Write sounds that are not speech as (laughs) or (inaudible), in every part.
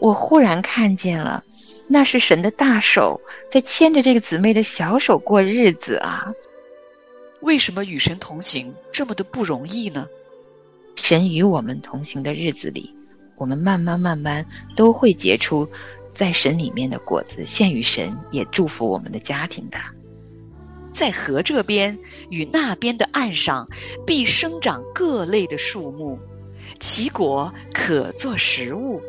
我忽然看见了，那是神的大手在牵着这个姊妹的小手过日子啊。为什么与神同行这么的不容易呢？神与我们同行的日子里，我们慢慢慢慢都会结出在神里面的果子，献与神，也祝福我们的家庭的。在河这边与那边的岸上，必生长各类的树木，其果可作食物，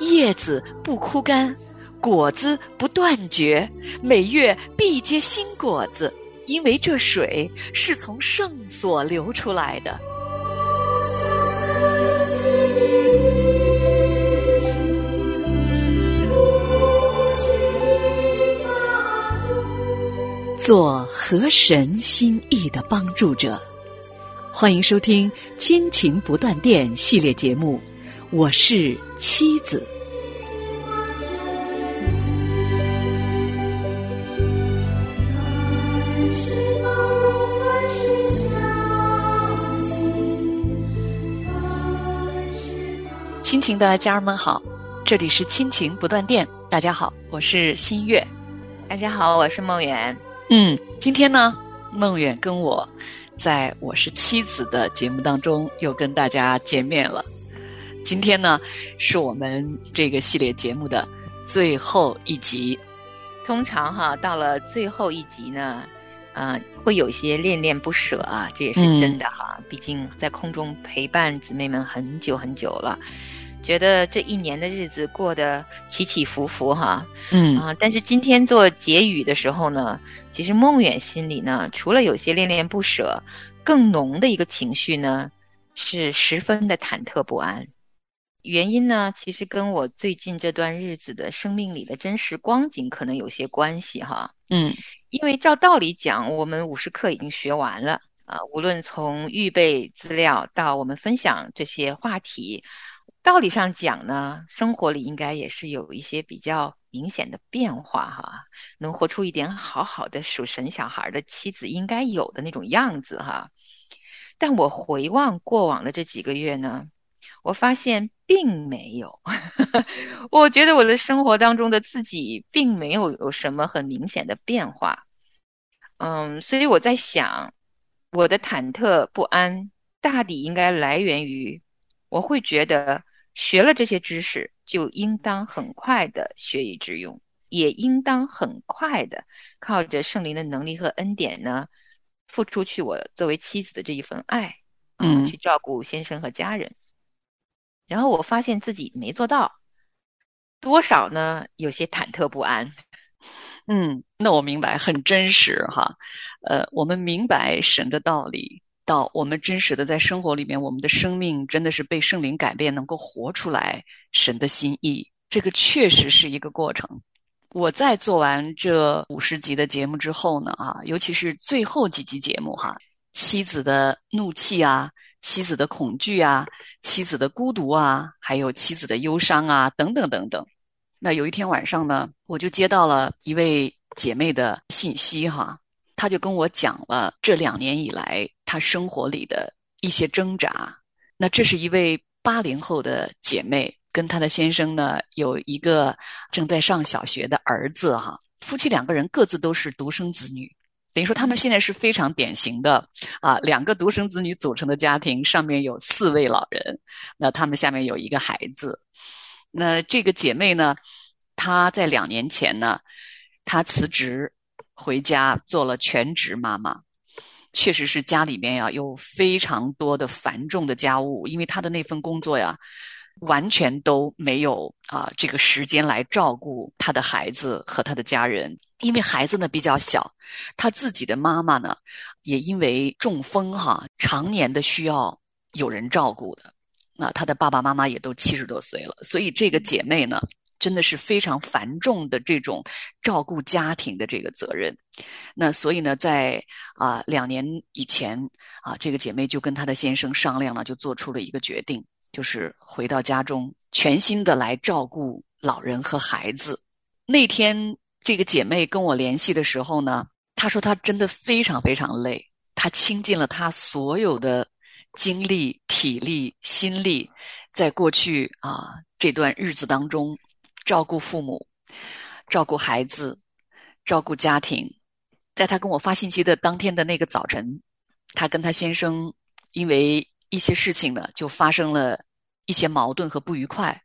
叶子不枯干，果子不断绝，每月必结新果子，因为这水是从圣所流出来的。做河神心意的帮助者，欢迎收听《亲情不断电》系列节目。我是妻子。亲情的家人们好，这里是亲情不断电。大家好，我是新月。大家好，我是梦远。嗯，今天呢，梦远跟我在我是妻子的节目当中又跟大家见面了。今天呢，是我们这个系列节目的最后一集。通常哈，到了最后一集呢，啊，会有些恋恋不舍啊，这也是真的哈。毕竟在空中陪伴姊妹们很久很久了。觉得这一年的日子过得起起伏伏哈，嗯啊，但是今天做结语的时候呢，其实梦远心里呢，除了有些恋恋不舍，更浓的一个情绪呢，是十分的忐忑不安。原因呢，其实跟我最近这段日子的生命里的真实光景可能有些关系哈，嗯，因为照道理讲，我们五十课已经学完了啊，无论从预备资料到我们分享这些话题。道理上讲呢，生活里应该也是有一些比较明显的变化哈，能活出一点好好的属神小孩的妻子应该有的那种样子哈。但我回望过往的这几个月呢，我发现并没有。(laughs) 我觉得我的生活当中的自己并没有有什么很明显的变化。嗯，所以我在想，我的忐忑不安大抵应该来源于，我会觉得。学了这些知识，就应当很快的学以致用，也应当很快的靠着圣灵的能力和恩典呢，付出去我作为妻子的这一份爱，嗯，去照顾先生和家人。然后我发现自己没做到，多少呢？有些忐忑不安。嗯，那我明白，很真实哈。呃，我们明白神的道理。到我们真实的在生活里面，我们的生命真的是被圣灵改变，能够活出来神的心意。这个确实是一个过程。我在做完这五十集的节目之后呢，啊，尤其是最后几集节目哈，妻子的怒气啊，妻子的恐惧啊，妻子的孤独啊，还有妻子的忧伤啊，等等等等。那有一天晚上呢，我就接到了一位姐妹的信息哈。她就跟我讲了这两年以来她生活里的一些挣扎。那这是一位八零后的姐妹，跟她的先生呢有一个正在上小学的儿子哈。夫妻两个人各自都是独生子女，等于说他们现在是非常典型的啊，两个独生子女组成的家庭，上面有四位老人，那他们下面有一个孩子。那这个姐妹呢，她在两年前呢，她辞职。回家做了全职妈妈，确实是家里面呀有非常多的繁重的家务，因为她的那份工作呀，完全都没有啊这个时间来照顾她的孩子和她的家人。因为孩子呢比较小，她自己的妈妈呢也因为中风哈，常年的需要有人照顾的。那她的爸爸妈妈也都七十多岁了，所以这个姐妹呢。真的是非常繁重的这种照顾家庭的这个责任，那所以呢，在啊两年以前啊，这个姐妹就跟她的先生商量了，就做出了一个决定，就是回到家中，全心的来照顾老人和孩子。那天这个姐妹跟我联系的时候呢，她说她真的非常非常累，她倾尽了她所有的精力、体力、心力，在过去啊这段日子当中，照顾父母、照顾孩子、照顾家庭，在她跟我发信息的当天的那个早晨，她跟她先生因为一些事情呢，就发生了一些矛盾和不愉快。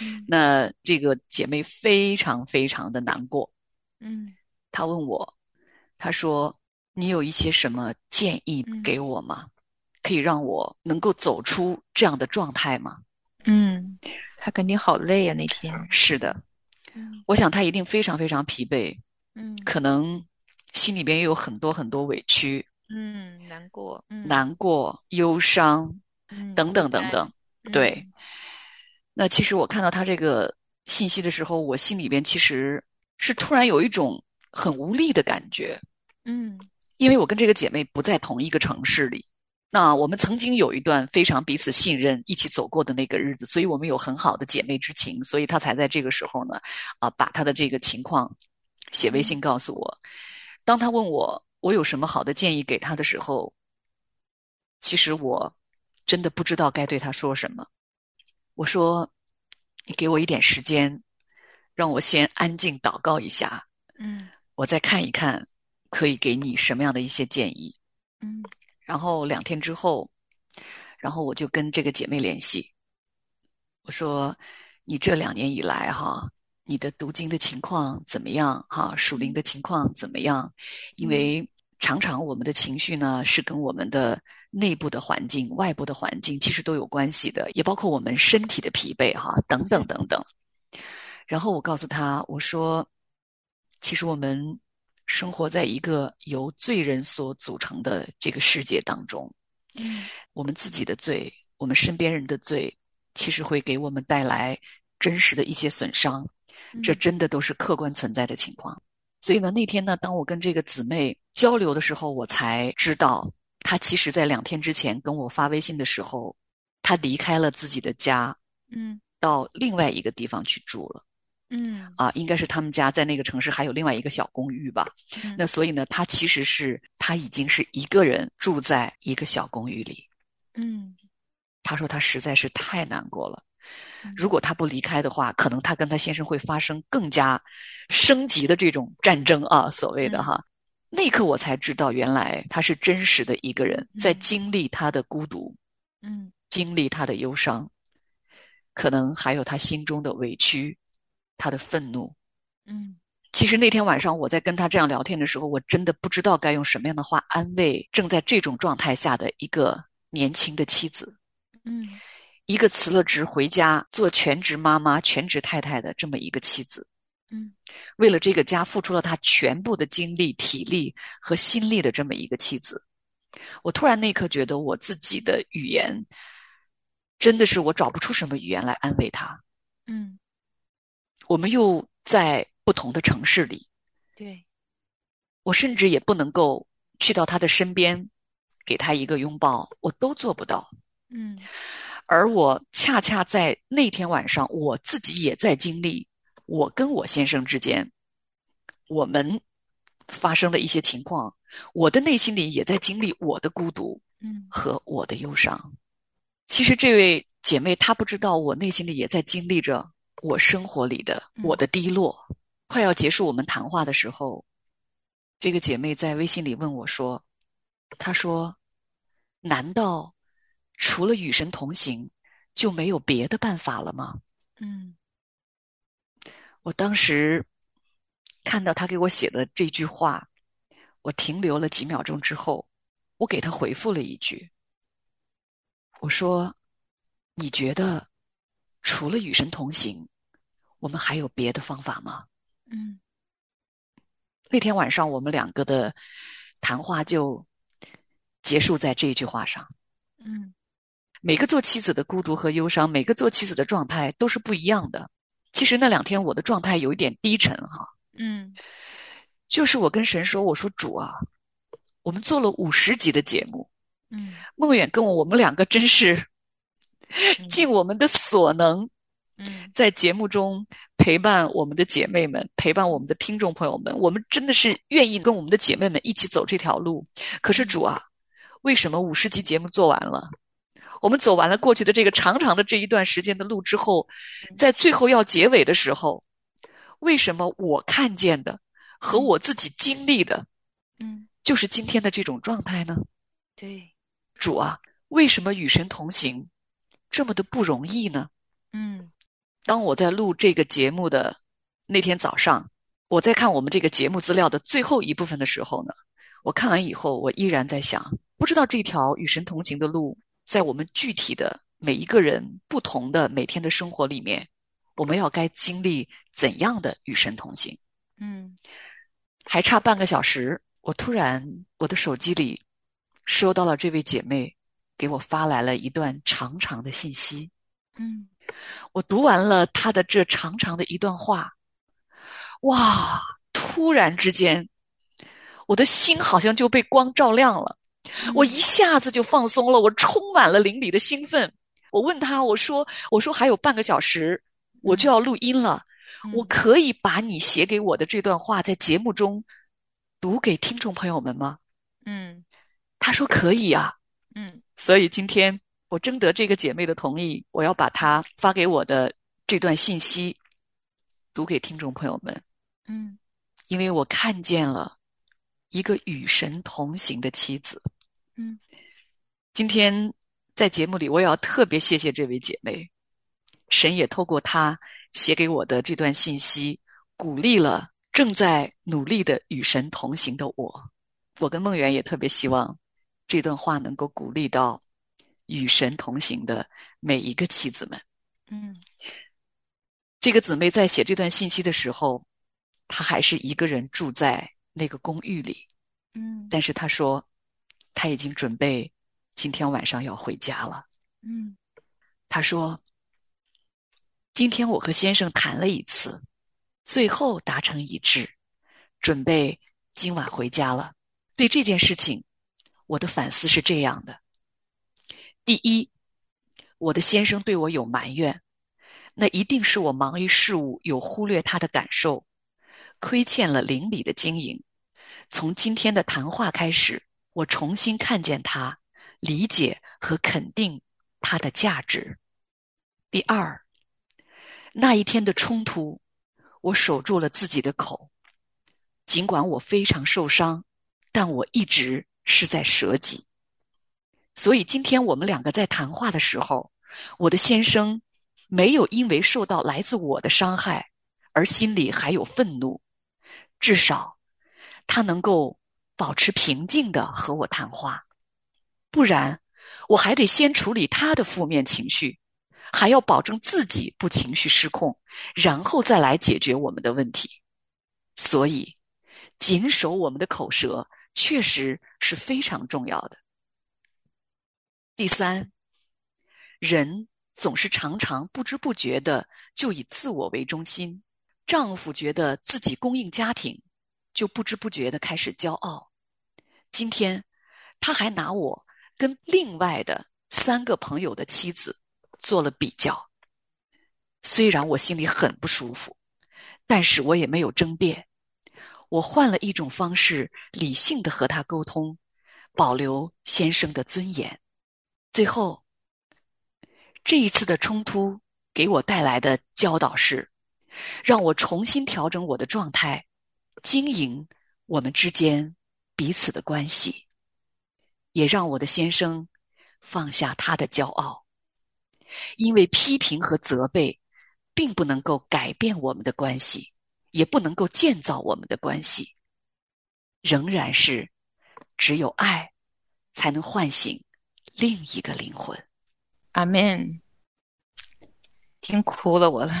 嗯。那这个姐妹非常非常的难过，嗯他问我，他说：“你有一些什么建议嗯给我吗？可以让我能够走出这样的状态吗嗯，他肯定好累啊那天。？”是的，嗯我想他一定非常非常疲惫，嗯可能心里边也有很多很多委屈、嗯，难过，嗯难过、忧伤嗯等等等等。嗯对，那其实我看到他这个信息的时候，我心里边其实是突然有一种很无力的感觉。嗯因为我跟这个姐妹不在同一个城市里，那我们曾经有一段非常彼此信任、一起走过的那个日子，所以我们有很好的姐妹之情，所以她才在这个时候呢，啊，把她的这个情况写微信告诉我。当她问我我有什么好的建议给她的时候，其实我真的不知道该对她说什么。我说：“你给我一点时间，让我先安静祷告一下，嗯我再看一看，可以给你什么样的一些建议。嗯然后两天之后，然后我就跟这个姐妹联系，我说：“你这两年以来哈，你的读经的情况怎么样？哈，属灵的情况怎么样？因为常常我们的情绪呢，是跟我们的内部的环境、外部的环境其实都有关系的，也包括我们身体的疲惫哈，等等等等。”然后我告诉她，我说：“其实我们生活在一个由罪人所组成的这个世界当中，嗯我们自己的罪，我们身边人的罪，其实会给我们带来真实的一些损伤，这真的都是客观存在的情况。所以呢，那天呢，当我跟这个姊妹交流的时候，我才知道，她其实在两天之前跟我发微信的时候，她离开了自己的家，嗯到另外一个地方去住了。嗯啊，应该是他们家在那个城市还有另外一个小公寓吧。嗯那所以呢，他其实是他已经是一个人住在一个小公寓里。嗯他说他实在是太难过了嗯。如果他不离开的话，可能他跟他先生会发生更加升级的这种战争啊，所谓的哈。那一刻我才知道，原来他是真实的一个人，在嗯经历他的孤独，嗯经历他的忧伤，可能还有他心中的委屈，他的愤怒。嗯其实那天晚上我在跟他这样聊天的时候，我真的不知道该用什么样的话安慰正在这种状态下的一个年轻的妻子，嗯一个辞了职回家做全职妈妈、全职太太的这么一个妻子，嗯为了这个家付出了他全部的精力、体力和心力的这么一个妻子。我突然那一刻觉得我自己的语言真的是我找不出什么语言来安慰她。嗯，我们又在不同的城市里，对，我甚至也不能够去到他的身边，给他一个拥抱，我都做不到。嗯而我恰恰在那天晚上，我自己也在经历，我跟我先生之间，我们发生了一些情况，我的内心里也在经历我的孤独嗯和我的忧伤。其实这位姐妹她不知道，我内心里也在经历着我生活里的嗯我的低落。快要结束我们谈话的时候，这个姐妹在微信里问我说：“她说，难道除了与神同行，就没有别的办法了吗嗯？”我当时看到她给我写的这句话，我停留了几秒钟之后，我给她回复了一句：“我说，你觉得除了与神同行，我们还有别的方法吗？”嗯那天晚上，我们两个的谈话就结束在这一句话上。嗯每个做妻子的孤独和忧伤，每个做妻子的状态都是不一样的。其实那两天我的状态有一点低沉哈，嗯就是我跟神说：“我说主啊，我们做了五十集的节目，嗯梦远跟我，我们两个真是嗯 (laughs) 尽我们的所能，嗯在节目中陪伴我们的姐妹们，陪伴我们的听众朋友们。我们真的是愿意跟我们的姐妹们一起走这条路。可是主啊，为什么五十集节目做完了，我们走完了过去的这个长长的这一段时间的路之后，在最后要结尾的时候，为什么我看见的和我自己经历的，嗯，就是今天的这种状态呢？对，主啊，为什么与神同行这么的不容易呢？嗯当我在录这个节目的那天早上，我在看我们这个节目资料的最后一部分的时候呢，我看完以后，我依然在想，不知道这条与神同行的路，在我们具体的每一个人不同的每天的生活里面，我们要该经历怎样的与神同行？嗯还差半个小时，我突然我的手机里收到了这位姐妹给我发来了一段长长的信息。嗯我读完了他的这长长的一段话，哇！突然之间，我的心好像就被光照亮了，我一下子就放松了，我充满了灵里的兴奋。我问他，我说：“我说还有半个小时，我就要录音了，我可以把你写给我的这段话在节目中读给听众朋友们吗？”嗯他说：“可以啊。”嗯所以今天我征得这个姐妹的同意，我要把她发给我的这段信息读给听众朋友们，嗯因为我看见了一个与神同行的妻子。嗯今天在节目里，我也要特别谢谢这位姐妹，神也透过她写给我的这段信息，鼓励了正在努力的与神同行的我。我跟梦圆也特别希望这段话能够鼓励到与神同行的每一个妻子们。嗯这个姊妹在写这段信息的时候，她还是一个人住在那个公寓里，嗯但是她说，她已经准备今天晚上要回家了。嗯她说，今天我和先生谈了一次，最后达成一致，准备今晚回家了。对这件事情，我的反思是这样的：第一，我的先生对我有埋怨，那一定是我忙于事务，有忽略他的感受，亏欠了邻里的经营。从今天的谈话开始，我重新看见他，理解和肯定他的价值。第二，那一天的冲突，我守住了自己的口，尽管我非常受伤，但我一直是在舍己。所以今天我们两个在谈话的时候，我的先生没有因为受到来自我的伤害而心里还有愤怒，至少他能够保持平静的和我谈话，不然我还得先处理他的负面情绪，还要保证自己不情绪失控，然后再来解决我们的问题。所以，谨守我们的口舌确实是非常重要的。第三，人总是常常不知不觉的就以自我为中心。丈夫觉得自己供应家庭，就不知不觉的开始骄傲。今天，他还拿我跟另外的三个朋友的妻子做了比较。虽然我心里很不舒服，但是我也没有争辩。我换了一种方式，理性的和他沟通，保留先生的尊严。最后，这一次的冲突给我带来的教导是，让我重新调整我的状态，经营我们之间彼此的关系，也让我的先生放下他的骄傲，因为批评和责备并不能够改变我们的关系，也不能够建造我们的关系，仍然是只有爱才能唤醒另一个灵魂。阿门。听哭了我了。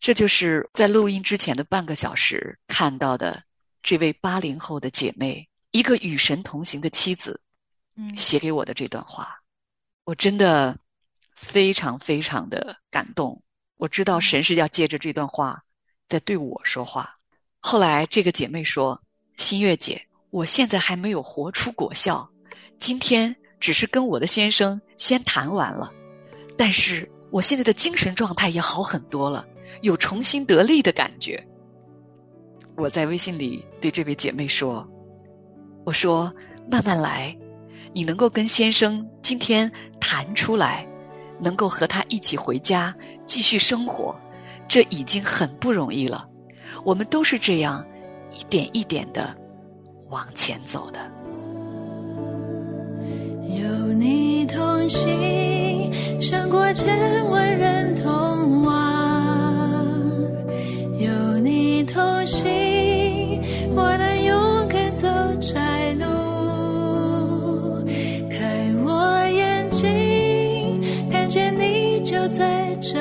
这就是在录音之前的半个小时看到的这位八零后的姐妹，一个与神同行的妻子，嗯写给我的这段话，我真的非常非常的感动。我知道神是要借着这段话在对我说话。后来这个姐妹说：“新月姐，我现在还没有活出果效，今天只是跟我的先生先谈完了，但是我现在的精神状态也好很多了。”有重新得力的感觉。我在微信里对这位姐妹说：“我说慢慢来，你能够跟先生今天谈出来，能够和他一起回家继续生活，这已经很不容易了。我们都是这样一点一点的往前走的。有你同行，胜过千万人同往；有你同行，我能勇敢走窄路。开我眼睛，看见你就在这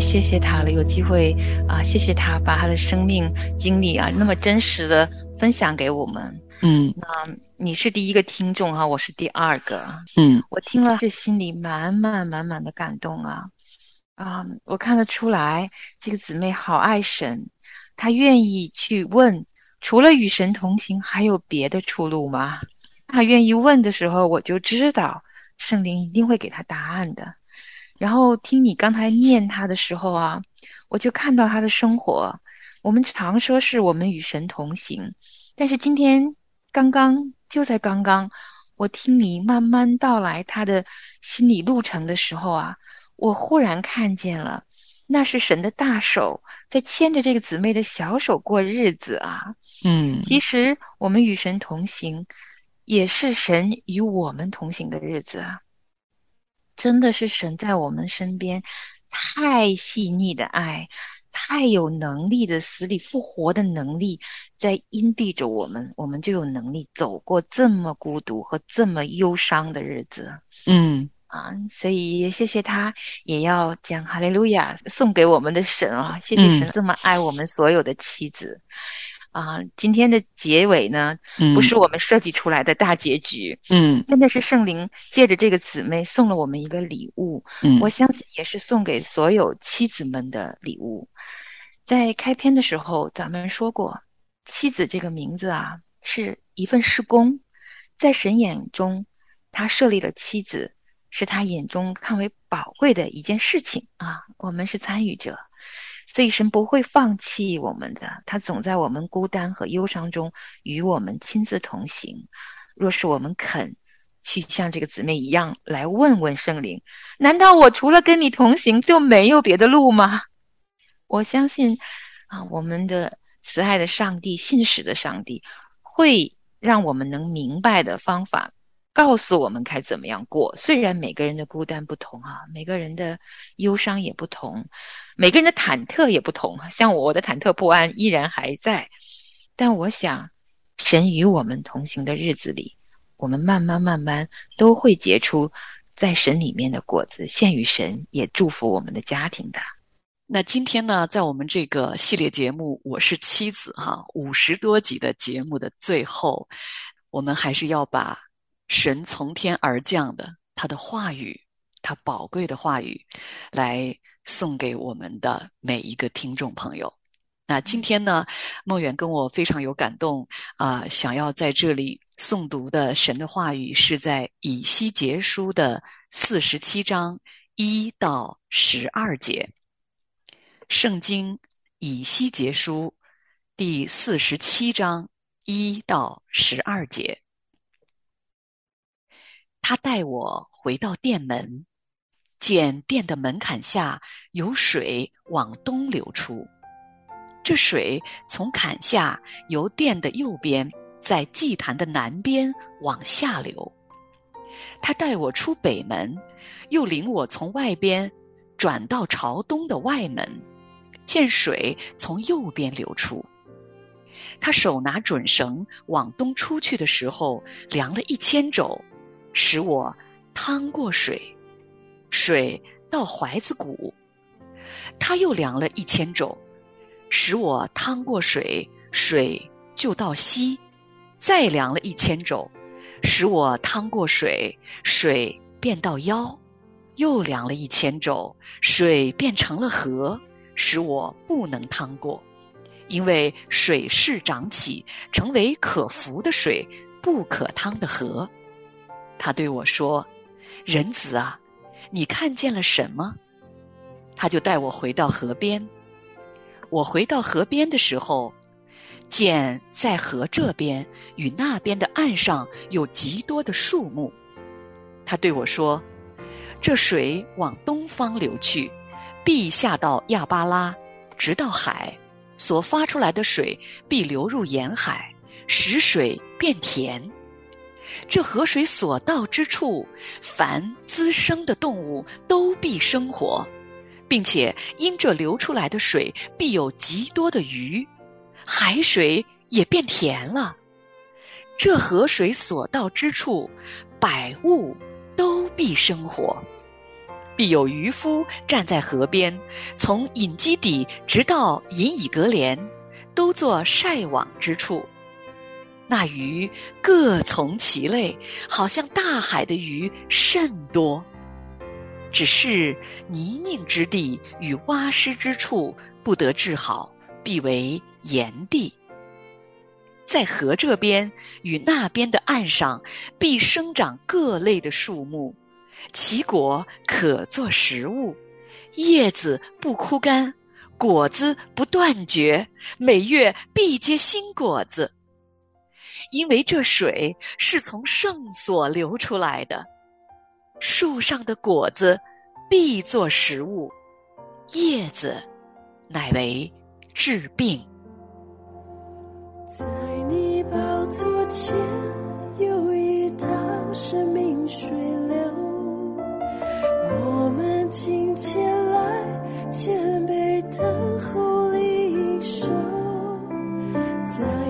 谢谢他了，有机会啊，谢谢他把他的生命经历啊那么真实的分享给我们。嗯那你是第一个听众哈、我是第二个。嗯我听了，这心里满满满满的感动啊！啊，我看得出来，这个姊妹好爱神，她愿意去问，除了与神同行，还有别的出路吗？她愿意问的时候，我就知道圣灵一定会给她答案的。然后听你刚才念他的时候啊，我就看到他的生活，我们常说是我们与神同行，但是今天刚刚就在刚刚，我听你慢慢道来他的心理路程的时候啊，我忽然看见了，那是神的大手在牵着这个姊妹的小手过日子啊。嗯其实我们与神同行，也是神与我们同行的日子啊！真的是神在我们身边，太细腻的爱，太有能力的死里复活的能力，在荫蔽着我们，我们就有能力走过这么孤独和这么忧伤的日子嗯啊！所以也谢谢他，也要将哈利路亚送给我们的神啊！谢谢神嗯这么爱我们所有的妻子。啊，今天的结尾呢，嗯，不是我们设计出来的大结局，嗯真的是圣灵借着这个姊妹送了我们一个礼物，嗯我相信也是送给所有妻子们的礼物。在开篇的时候，咱们说过，妻子这个名字啊，是一份施工，在神眼中，他设立了妻子，是他眼中看为宝贵的一件事情啊。我们是参与者，所以神不会放弃我们的，他总在我们孤单和忧伤中与我们亲自同行。若是我们肯去像这个姊妹一样来问问圣灵，难道我除了跟你同行就没有别的路吗？我相信啊，我们的慈爱的上帝、信实的上帝，会让我们能明白的方法，告诉我们该怎么样过。虽然每个人的孤单不同啊，每个人的忧伤也不同，每个人的忐忑也不同。像我的忐忑不安依然还在，但我想，神与我们同行的日子里，我们慢慢慢慢都会结出在神里面的果子，献与神，也祝福我们的家庭的。那今天呢，在我们这个系列节目《我是妻子》哈五十多集的节目的最后，我们还是要把神从天而降的他的话语，他宝贵的话语，来送给我们的每一个听众朋友。那今天呢，梦远跟我非常有感动啊、想要在这里诵读的神的话语是在以西结书的四十七章一到十二节。圣经以西结书第四十七章一到十二节，他带我回到殿门，见殿的门槛下有水往东流出。这水从坎下由殿的右边，在祭坛的南边往下流。他带我出北门，又领我从外边转到朝东的外门。见水从右边流出，他手拿准绳往东出去的时候，量了一千肘，使我趟过水，水到怀子骨。他又量了一千肘，使我趟过水，水就到膝。再量了一千肘，使我趟过水，水便到腰。又量了一千肘，水变成了河。使我不能趟过，因为水势涨起，成为可浮的水，不可趟的河。他对我说：“人子啊，你看见了什么？”他就带我回到河边。我回到河边的时候，见在河这边与那边的岸上有极多的树木。他对我说：“这水往东方流去。”必下到亚巴拉，直到海，所发出来的水必流入沿海，使水变甜。这河水所到之处，凡滋生的动物都必生活，并且因这流出来的水必有极多的鱼，海水也变甜了。这河水所到之处，百物都必生活。必有渔夫站在河边，从隐基底直到隐以格连，都做晒网之处。那鱼各从其类，好像大海的鱼甚多。只是泥泞之地与洼湿之处不得治好，必为炎地。在河这边与那边的岸上，必生长各类的树木。其果可做食物，叶子不枯干，果子不断绝，每月必结新果子。因为这水是从圣所流出来的，树上的果子必作食物，叶子乃为治病。在你宝座前有一道生命水流，我们今天来谦卑等候领受，在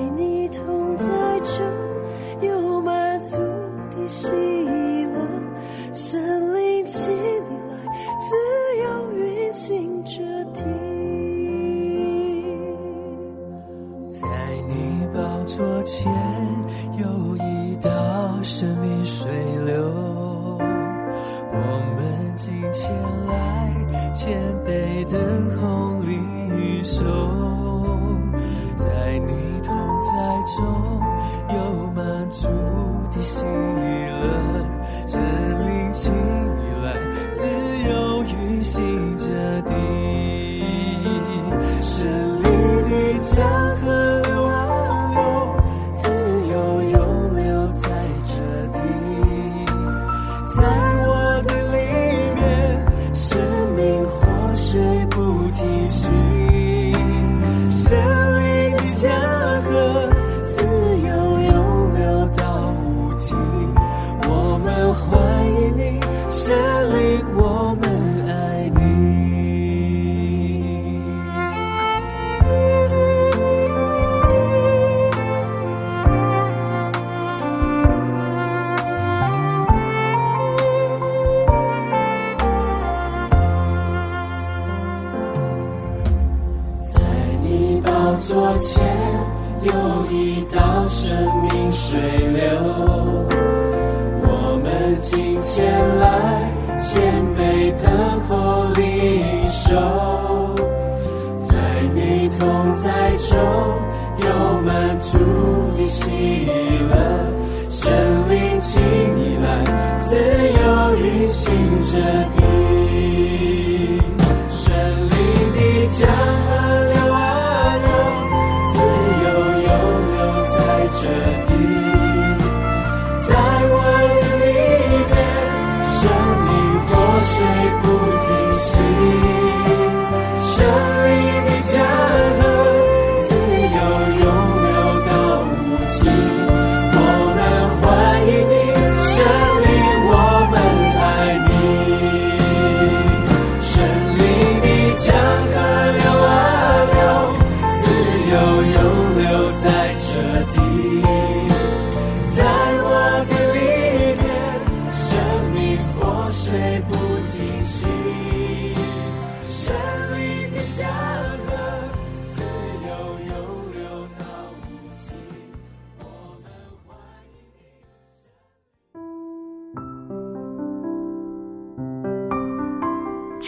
由运行